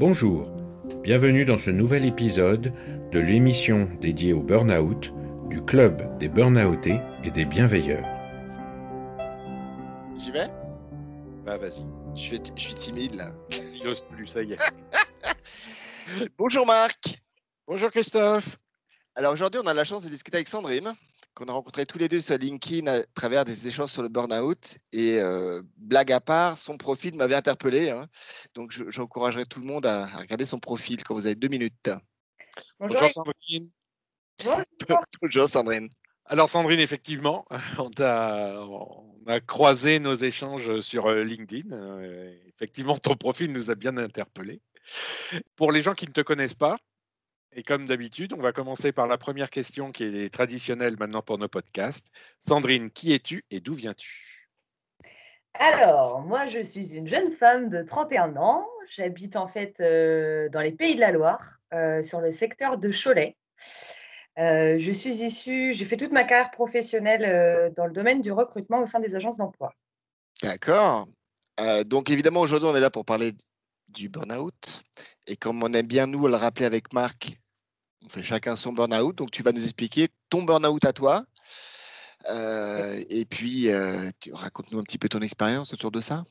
Bonjour, bienvenue dans ce nouvel épisode de l'émission dédiée au burn-out du Club des Burnoutés et des Bienveilleurs. J'y vais? Bah vas-y. je suis, je suis timide là. Il n'ose plus, ça y est. Bonjour Marc Bonjour Christophe. Alors aujourd'hui, on a la chance de discuter avec Sandrine, qu'on a rencontré tous les deux sur LinkedIn à travers des échanges sur le burn-out. Et euh, blague à part, son profil m'avait interpellé. hein. Donc je- j'encouragerais tout le monde à, à regarder son profil quand vous avez deux minutes. Bonjour, Sandrine. Bonjour Sandrine. Alors Sandrine, effectivement, on a, on a croisé nos échanges sur euh, LinkedIn. Euh, Effectivement, ton profil nous a bien interpellés. Pour les gens qui ne te connaissent pas, et comme d'habitude, on va commencer par la première question qui est traditionnelle maintenant pour nos podcasts. Sandrine, qui es-tu et d'où viens-tu? Alors, moi, je suis une jeune femme de 31 ans. J'habite en fait euh, dans les Pays de la Loire, euh, sur le secteur de Cholet. Euh, je suis issue, j'ai fait toute ma carrière professionnelle euh, dans le domaine du recrutement au sein des agences d'emploi. D'accord. Euh, donc évidemment, aujourd'hui, on est là pour parler du burn-out. Et comme on aime bien nous le rappeler avec Marc, on fait chacun son burn-out. Donc tu vas nous expliquer ton burn-out à toi. Euh, et puis, euh, raconte-nous un petit peu ton expérience autour de ça.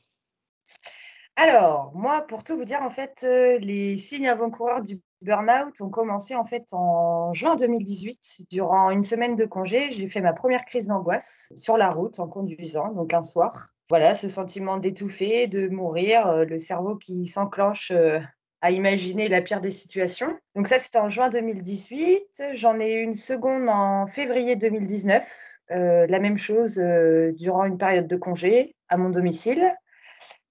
Alors, moi, pour tout vous dire, en fait, euh, les signes avant-coureurs du burn-out ont commencé en fait en juin 2018. Durant une semaine de congé, j'ai fait ma première crise d'angoisse sur la route en conduisant, donc un soir. Voilà, ce sentiment d'étouffer, de mourir, le cerveau qui s'enclenche à imaginer la pire des situations. Donc ça, c'était en juin 2018. J'en ai eu une seconde en février 2019. Euh, la même chose euh, durant une période de congé à mon domicile.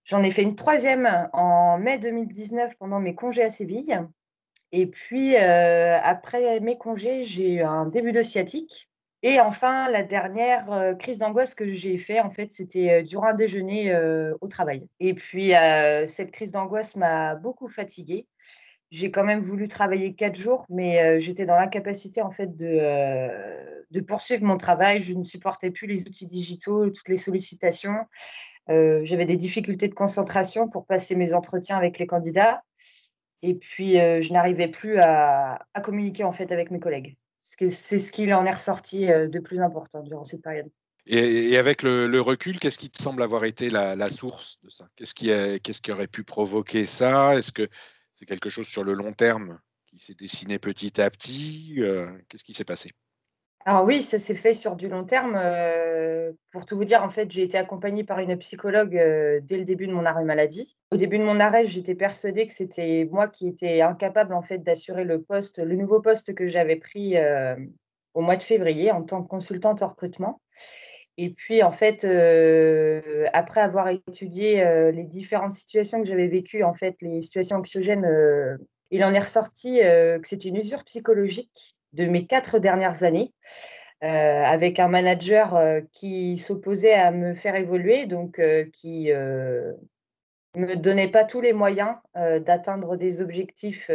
J'en ai fait une troisième en mai 2019 pendant mes congés à Séville. Et puis, euh, après mes congés, j'ai eu un début de sciatique. Et enfin, la dernière euh, crise d'angoisse que j'ai fait, en fait, c'était euh, durant un déjeuner euh, au travail. Et puis, cette crise d'angoisse m'a beaucoup fatiguée. J'ai quand même voulu travailler quatre jours, mais j'étais dans l'incapacité, en fait, de, poursuivre mon travail. Je ne supportais plus les outils digitaux, toutes les sollicitations. J'avais des difficultés de concentration pour passer mes entretiens avec les candidats. Et puis, je n'arrivais plus à, à communiquer en fait avec mes collègues. C'est ce qui en est ressorti euh, de plus important durant cette période. Et, avec le, recul, qu'est-ce qui te semble avoir été la, source de ça? Qu'est-ce qui, a- qu'est-ce qui aurait pu provoquer ça? Est-ce que c'est quelque chose sur le long terme qui s'est dessiné petit à petit? Euh, Qu'est-ce qui s'est passé? Alors oui, ça s'est fait sur du long terme. Pour tout vous dire, en fait, j'ai été accompagnée par une psychologue dès le début de mon arrêt maladie. Au début de mon arrêt, j'étais persuadée que c'était moi qui étais incapable en fait d'assurer le poste, le nouveau poste que j'avais pris au mois de février en tant que consultante en recrutement. Et puis, en fait, après avoir étudié les différentes situations que j'avais vécues, en fait, les situations anxiogènes, il en est ressorti que c'était une usure psychologique de mes quatre dernières années, euh, avec un manager euh, qui s'opposait à me faire évoluer, donc euh, qui euh, me donnait pas tous les moyens d'atteindre des objectifs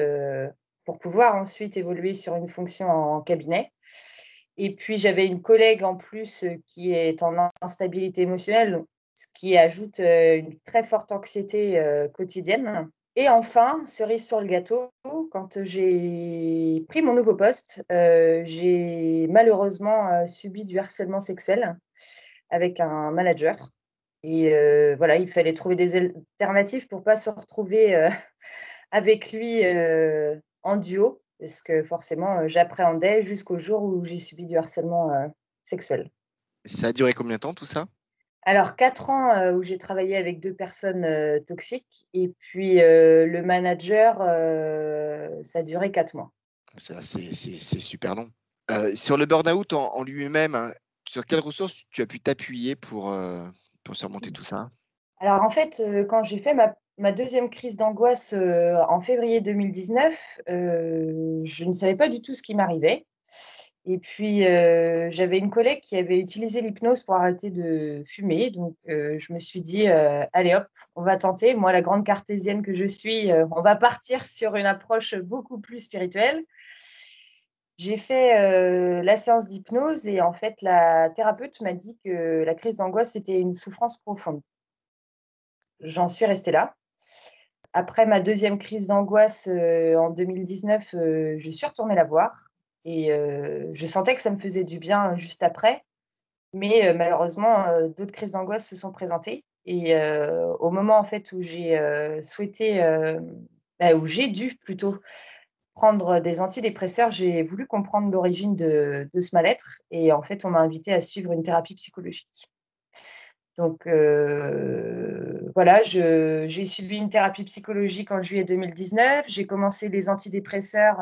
pour pouvoir ensuite évoluer sur une fonction en cabinet. Et puis j'avais une collègue en plus qui est en instabilité émotionnelle, ce qui ajoute une très forte anxiété quotidienne. Et enfin, cerise sur le gâteau, quand j'ai pris mon nouveau poste, euh, j'ai malheureusement euh, subi du harcèlement sexuel avec un manager. Et euh, voilà, il fallait trouver des alternatives pour pas se retrouver avec lui en duo, parce que forcément, j'appréhendais jusqu'au jour où j'ai subi du harcèlement sexuel. Ça a duré combien de temps tout ça? Alors, quatre ans euh, où j'ai travaillé avec deux personnes euh, toxiques, et puis euh, le manager, ça a duré quatre mois. Ça, C'est super long. Sur le burn-out en, en lui-même, hein, sur quelles ressources tu as pu t'appuyer pour, pour surmonter tout ça? Alors en fait, quand j'ai fait ma, ma deuxième crise d'angoisse en février 2019, euh, je ne savais pas du tout ce qui m'arrivait. Et puis, euh, j'avais une collègue qui avait utilisé l'hypnose pour arrêter de fumer. Donc, euh, je me suis dit, euh, allez hop, on va tenter. Moi, la grande cartésienne que je suis, on va partir sur une approche beaucoup plus spirituelle. J'ai fait la séance d'hypnose et en fait, la thérapeute m'a dit que la crise d'angoisse était une souffrance profonde. j'en suis restée là. Après ma deuxième crise d'angoisse en 2019, je suis retournée la voir et je sentais que ça me faisait du bien juste après. Mais malheureusement, d'autres crises d'angoisse se sont présentées. Et au moment en fait où j'ai souhaité, bah, où j'ai dû plutôt prendre des antidépresseurs, j'ai voulu comprendre l'origine de, de, ce mal-être. Et en fait, on m'a invité à suivre une thérapie psychologique. Donc voilà, j'ai suivi une thérapie psychologique en juillet 2019. J'ai commencé les antidépresseurs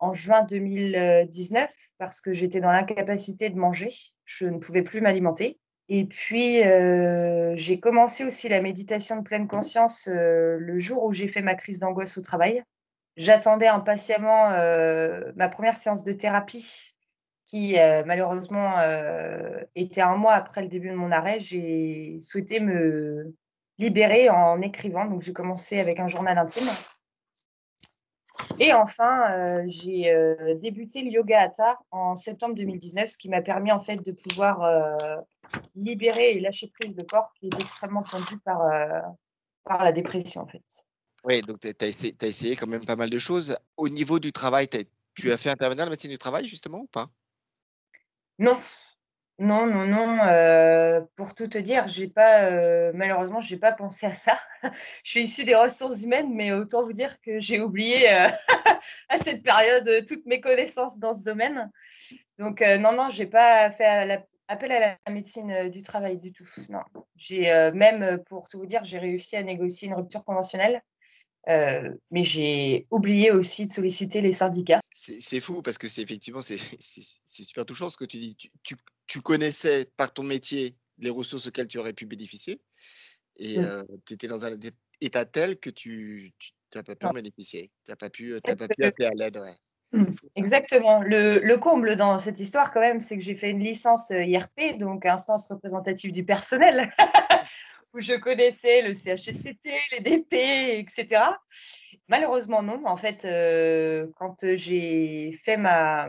en juin 2019 parce que j'étais dans l'incapacité de manger. Je ne pouvais plus m'alimenter. Et puis, euh, j'ai commencé aussi la méditation de pleine conscience euh, le jour où j'ai fait ma crise d'angoisse au travail. J'attendais impatiemment euh, ma première séance de thérapie qui, malheureusement, était un mois après le début de mon arrêt. J'ai souhaité me libérer en écrivant. Donc, j'ai commencé avec un journal intime. Et enfin, euh, j'ai euh, débuté le yoga hatha en septembre 2019, ce qui m'a permis en fait de pouvoir euh, libérer et lâcher prise de corps qui est extrêmement tendu par, par la dépression en fait. Oui, donc tu as, as, essayé quand même pas mal de choses. Au niveau du travail, tu as fait intervenir la médecine du travail justement ou pas? Non, non, non, non. Euh, pour tout te dire, j'ai pas, euh, malheureusement, j'ai pas pensé à ça. je suis issue des ressources humaines, mais autant vous dire que j'ai oublié euh, à cette période toutes mes connaissances dans ce domaine. Donc, non, non, j'ai pas fait appel à la médecine du travail du tout. Non, j'ai même, pour tout vous dire, j'ai réussi à négocier une rupture conventionnelle euh, mais j'ai oublié aussi de solliciter les syndicats. C'est fou parce que c'est effectivement c'est super touchant ce que tu dis. Tu, tu, connaissais par ton métier les ressources auxquelles tu aurais pu bénéficier et mmh. euh, tu étais dans un état tel que tu n'as pas pu en bénéficier. Tu n'as pas, pu, pas pu appeler à l'aide. Mmh. Exactement. Le, le, comble dans cette histoire, quand même, c'est que j'ai fait une licence IRP, donc instance représentative du personnel. où je connaissais le CHSCT, les DP, etc. Malheureusement, non. En fait, euh, quand j'ai fait ma,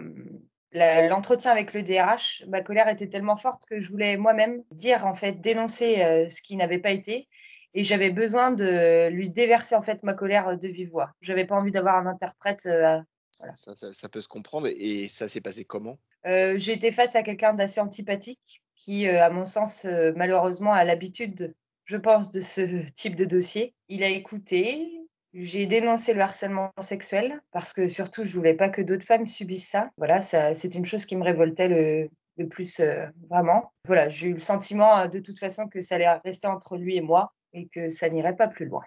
l'entretien avec le DRH, ma colère était tellement forte que je voulais moi-même dire, en fait, dénoncer euh, ce qui n'avait pas été. Et j'avais besoin de lui déverser, en fait, ma colère de vive voix. Je n'avais pas envie d'avoir un interprète. Euh, voilà. ça, ça, peut se comprendre. Et ça s'est passé comment? J'ai été face à quelqu'un d'assez antipathique qui, à mon sens, malheureusement, a l'habitude je pense, de ce type de dossier. Il a écouté. J'ai dénoncé le harcèlement sexuel parce que surtout, je voulais pas que d'autres femmes subissent ça. Voilà, ça, c'est une chose qui me révoltait le, plus euh, vraiment. Voilà, j'ai eu le sentiment euh, de toute façon que ça allait rester entre lui et moi et que ça n'irait pas plus loin.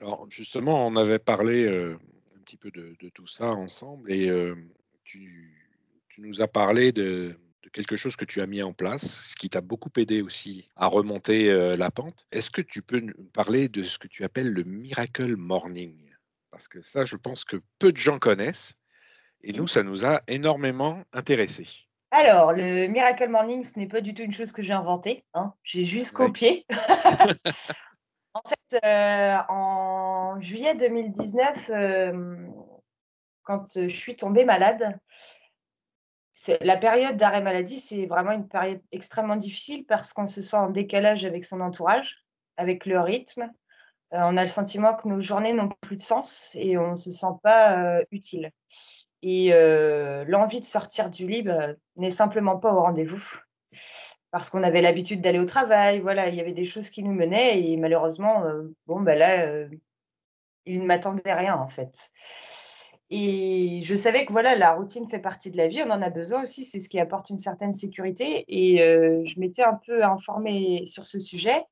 Alors justement, on avait parlé euh, un petit peu de, tout ça ensemble et tu, nous as parlé de, de quelque chose que tu as mis en place, ce qui t'a beaucoup aidé aussi à remonter euh, la pente. Est-ce que tu peux nous parler de ce que tu appelles le Miracle Morning? Parce que ça, je pense que peu de gens connaissent. Et nous, ça nous a énormément intéressés. Alors, le Miracle Morning, ce n'est pas du tout une chose que j'ai inventée. Hein. J'ai juste copié. en fait, euh, en juillet 2019, euh, quand je suis tombée malade, la période d'arrêt maladie, c'est vraiment une période extrêmement difficile parce qu'on se sent en décalage avec son entourage, avec le rythme. Euh, on a le sentiment que nos journées n'ont plus de sens et on ne se sent pas euh, utile. Et euh, l'envie de sortir du lit bah, n'est simplement pas au rendez-vous parce qu'on avait l'habitude d'aller au travail. Voilà, il y avait des choses qui nous menaient et malheureusement, bon, bah là, il ne m'attendait rien en fait. Et je savais que voilà, la routine fait partie de la vie, on en a besoin aussi, c'est ce qui apporte une certaine sécurité. Et euh, je m'étais un peu informée sur ce sujet.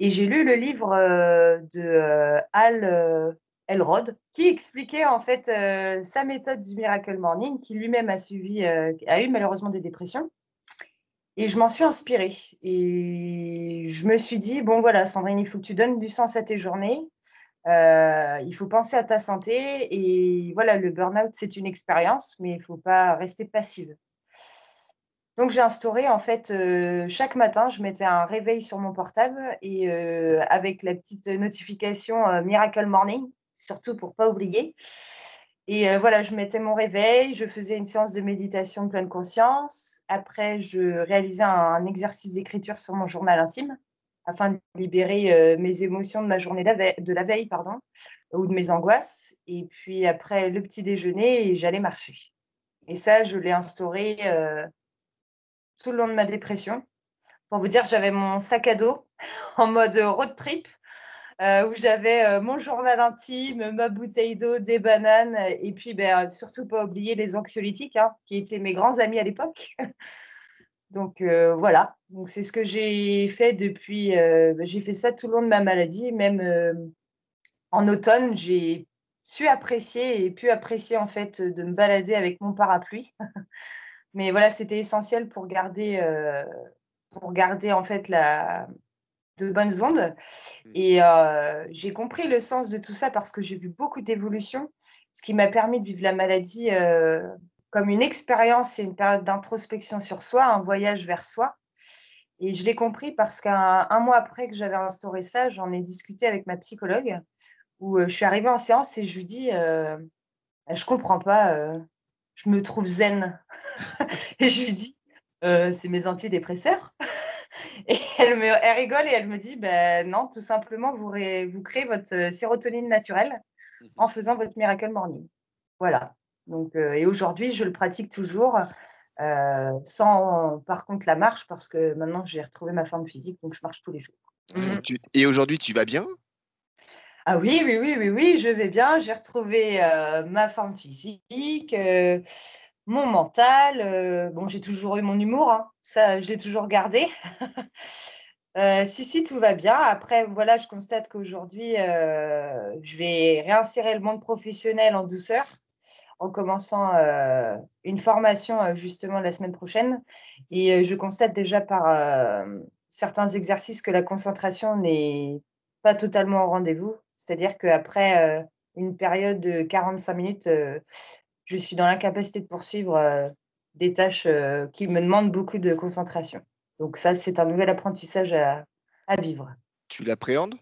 Et j'ai lu le livre euh, de euh, Al Elrod, qui expliquait en fait sa méthode du Miracle Morning, qui lui-même a a eu malheureusement des dépressions. Et je m'en suis inspirée. Et je me suis dit, bon voilà, Sandrine, il faut que tu donnes du sens à tes journées. Euh, il faut penser à ta santé et voilà, le burn-out, c'est une expérience, mais il ne faut pas rester passive. Donc j'ai instauré en fait euh, chaque matin, je mettais un réveil sur mon portable et euh, avec la petite notification Miracle Morning, surtout pour pas oublier. Et voilà, je mettais mon réveil, je faisais une séance de méditation de pleine conscience. Après, je réalisais un exercice d'écriture sur mon journal intime afin de libérer mes émotions de ma journée de la veille pardon, ou de mes angoisses. Et puis après le petit déjeuner, j'allais marcher. Et ça, je l'ai instauré tout le long de ma dépression. Pour vous dire, j'avais mon sac à dos en mode road trip. où j'avais mon journal intime, ma bouteille d'eau, des bananes, et puis ben, surtout pas oublier les anxiolytiques, hein, qui étaient mes grands amis à l'époque. Donc voilà, donc c'est ce que j'ai fait depuis. Ben, j'ai fait ça tout le long de ma maladie, même en automne, j'ai su apprécier et pu apprécier en fait de me balader avec mon parapluie. Mais voilà, c'était essentiel pour garder, pour garder en fait la, de bonnes ondes. Mmh. Et j'ai compris le sens de tout ça parce que j'ai vu beaucoup d'évolution, ce qui m'a permis de vivre la maladie comme une expérience et une période d'introspection sur soi, un voyage vers soi. Et je l'ai compris parce qu'un mois après que j'avais instauré ça, j'en ai discuté avec ma psychologue, où je suis arrivée en séance et je lui dis, euh, je comprends pas, je me trouve zen. et je lui dis, c'est mes antidépresseurs. et elle, me, elle rigole et elle me dit, ben non, tout simplement, vous, vous créez votre sérotonine naturelle mmh en faisant votre Miracle Morning. Voilà. Donc, euh, et aujourd'hui, je le pratique toujours, euh, sans par contre la marche, parce que maintenant j'ai retrouvé ma forme physique, donc je marche tous les jours. Mmh. Et aujourd'hui, tu vas bien? Ah oui, oui, oui, oui, oui, je vais bien. J'ai retrouvé euh, ma forme physique, mon mental. bon, j'ai toujours eu mon humour, hein. ça, je l'ai toujours gardé. si, si, tout va bien. Après, voilà, je constate qu'aujourd'hui, je vais réinsérer le monde professionnel en douceur en commençant euh, une formation euh, justement la semaine prochaine. Et euh, je constate déjà par certains exercices que la concentration n'est pas totalement au rendez-vous. C'est-à-dire qu'après une période de 45 minutes, je suis dans l'incapacité de poursuivre des tâches qui me demandent beaucoup de concentration. Donc ça, c'est un nouvel apprentissage à, à vivre. Tu l'appréhendes?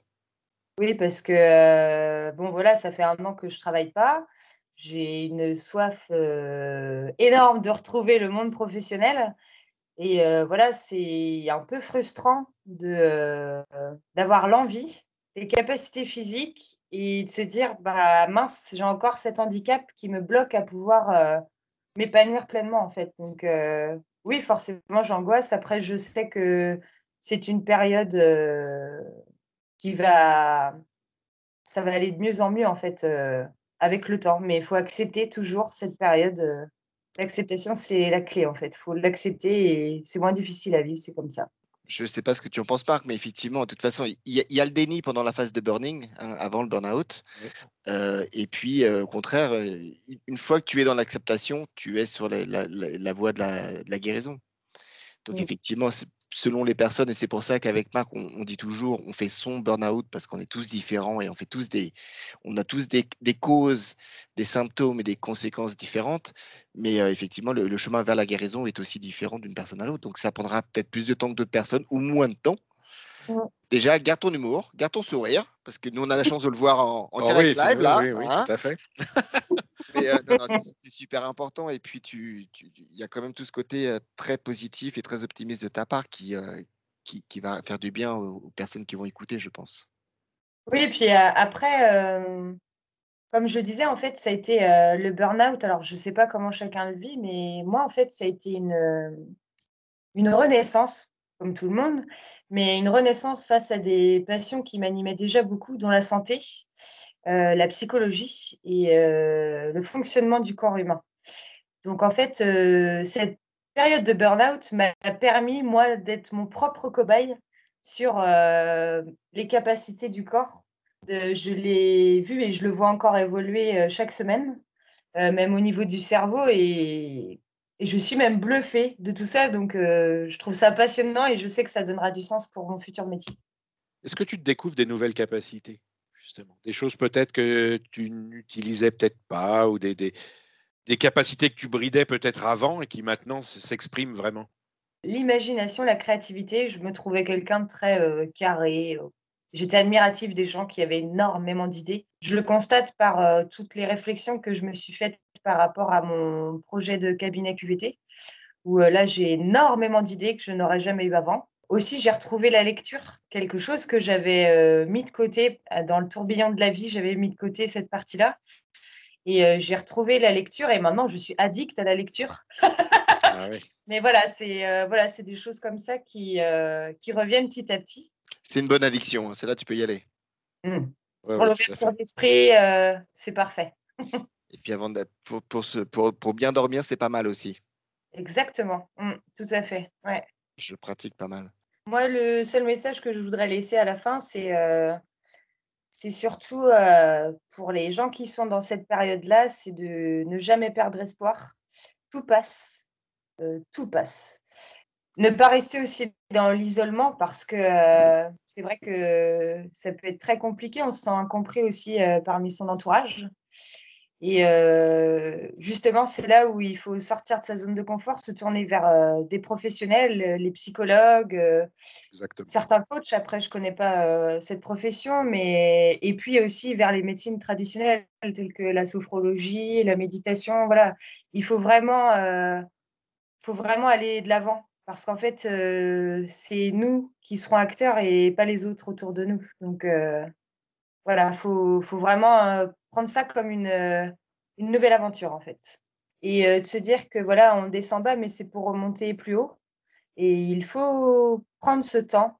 Oui, parce que, bon, voilà, ça fait un an que je ne travaille pas j'ai une soif énorme de retrouver le monde professionnel. Et voilà, c'est un peu frustrant de, d'avoir l'envie, les capacités physiques et de se dire, bah mince, j'ai encore cet handicap qui me bloque à pouvoir m'épanouir pleinement en fait. Donc oui, forcément, j'angoisse. Après, je sais que c'est une période qui va, ça va aller de mieux en mieux en fait avec le temps. Mais il faut accepter toujours cette période. Euh, l'acceptation, c'est la clé en fait. Il faut l'accepter et c'est moins difficile à vivre, c'est comme ça. Je ne sais pas ce que tu en penses, Marc, mais effectivement, de toute façon, il y, a le déni pendant la phase de burning, hein, avant le burn-out. Euh, et puis, euh, au contraire, une fois que tu es dans l'acceptation, tu es sur la, voie de la, guérison. Donc, effectivement, selon les personnes, et c'est pour ça qu'avec Marc, on, dit toujours, on fait son burn-out parce qu'on est tous différents et on fait tous des, on a tous des, causes, des symptômes et des conséquences différentes. Mais euh, effectivement, le, chemin vers la guérison est aussi différent d'une personne à l'autre. Donc, ça prendra peut-être plus de temps que d'autres personnes ou moins de temps. Déjà, garde ton humour, garde ton sourire, parce que nous, on a la chance de le voir en, oh direct live, là. Oui, oui, hein. tout à fait. C'est super important. Et puis, il y a quand même tout ce côté très positif et très optimiste de ta part qui, qui, qui, va faire du bien aux, personnes qui vont écouter, je pense. Oui, et puis après, comme je disais, en fait, ça a été le burn-out. Alors, je ne sais pas comment chacun le vit, mais moi, en fait, ça a été une, une renaissance comme tout le monde, mais une renaissance face à des passions qui m'animaient déjà beaucoup, dont la santé, euh, la psychologie et euh, le fonctionnement du corps humain. Donc en fait, euh, cette période de burn-out m'a permis, moi, d'être mon propre cobaye sur les capacités du corps. Je l'ai vu et je le vois encore évoluer chaque semaine, même au niveau du cerveau. Et je suis même bluffée de tout ça. Donc, je trouve ça passionnant et je sais que ça donnera du sens pour mon futur métier. Est-ce que tu découvres des nouvelles capacités, Des choses peut-être que tu n'utilisais peut-être pas ou des, capacités que tu bridais peut-être avant et qui maintenant s'expriment vraiment L'imagination, la créativité, je me trouvais quelqu'un de très euh, carré. J'étais admirative des gens qui avaient énormément d'idées. Je le constate par euh, toutes les réflexions que je me suis faites par rapport à mon projet de cabinet QVT, où euh, là, j'ai énormément d'idées que je n'aurais jamais eu avant. Aussi, j'ai retrouvé la lecture, quelque chose que j'avais mis de côté dans le tourbillon de la vie. J'avais mis de côté cette partie-là. Et j'ai retrouvé la lecture et maintenant, je suis addict à la lecture. Ah Mais voilà, c'est voilà, des choses comme ça qui, qui reviennent petit à petit. C'est une bonne addiction. Hein. C'est là tu peux y aller. Mmh. pour l'ouverture d'esprit, c'est parfait. et puis avant pour, pour, pour, pour bien dormir, c'est pas mal aussi. Exactement, mmh, tout à fait. Ouais. Je pratique pas mal. Moi, le seul message que je voudrais laisser à la fin, c'est euh, surtout euh, pour les gens qui sont dans cette période-là, c'est de ne jamais perdre espoir. Tout passe, euh, tout passe. Ne pas rester aussi dans l'isolement parce que c'est vrai que ça peut être très compliqué. On se sent incompris aussi parmi son entourage. Et justement, c'est là où il faut sortir de sa zone de confort, se tourner vers des professionnels, les psychologues, certains coachs. Après, je ne connais pas cette profession, mais et puis aussi vers les médecines traditionnelles telles que la sophrologie, la méditation. Voilà, il faut vraiment, faut vraiment aller de l'avant parce qu'en fait, c'est nous qui serons acteurs et pas les autres autour de nous. Donc voilà, il faut, faut, vraiment prendre ça comme une, euh, une nouvelle aventure en fait. Et euh, de se dire que voilà, on descend bas, mais c'est pour remonter plus haut. Et il faut prendre ce temps,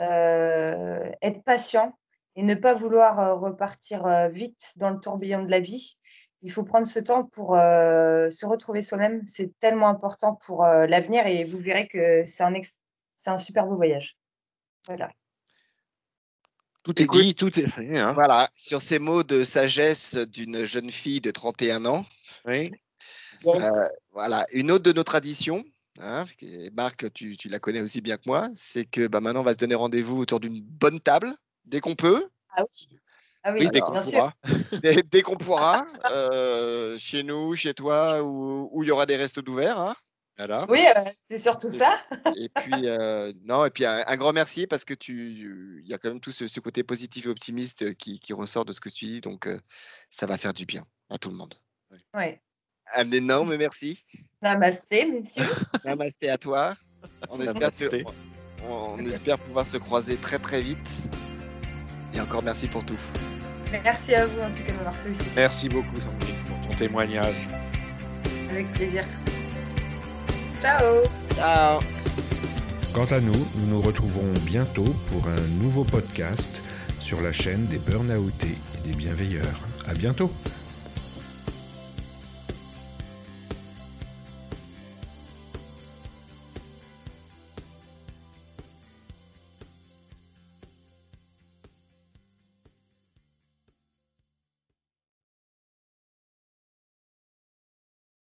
euh, être patient et ne pas vouloir repartir vite dans le tourbillon de la vie. Il faut prendre ce temps pour se retrouver soi-même. C'est tellement important pour l'avenir et vous verrez que c'est un, c'est un super beau voyage. Voilà. Tout est dit, tout est fait. Hein. Voilà, sur ces mots de sagesse d'une jeune fille de 31 ans. Oui. Euh, voilà, une autre de nos traditions, hein, Marc, tu, la connais aussi bien que moi, c'est que bah, maintenant on va se donner rendez-vous autour d'une bonne table, dès qu'on peut. Ah oui. Ah oui, dès qu'on pourra. Dès, qu'on pourra, euh, chez nous, chez toi, où il y aura des restos d'ouvert. Hein. Oui, euh, c'est surtout ça. et puis, euh, non, et puis un, grand merci parce que tu, il y a quand même tout ce, côté positif et optimiste qui, ressort de ce que tu dis, donc euh, ça va faire du bien à tout le monde. Oui. Un énorme merci. Namasté, messieurs. Namasté à toi. On espère, on, espère pouvoir se croiser très très vite. Et encore merci pour tout. Merci à vous en tout cas de m'avoir sollicité. Merci beaucoup Sandrine pour ton témoignage. Avec plaisir. Ciao. Ciao. Quant à nous, nous nous retrouvons bientôt pour un nouveau podcast sur la chaîne des Burnoutés et des Bienveilleurs. À bientôt.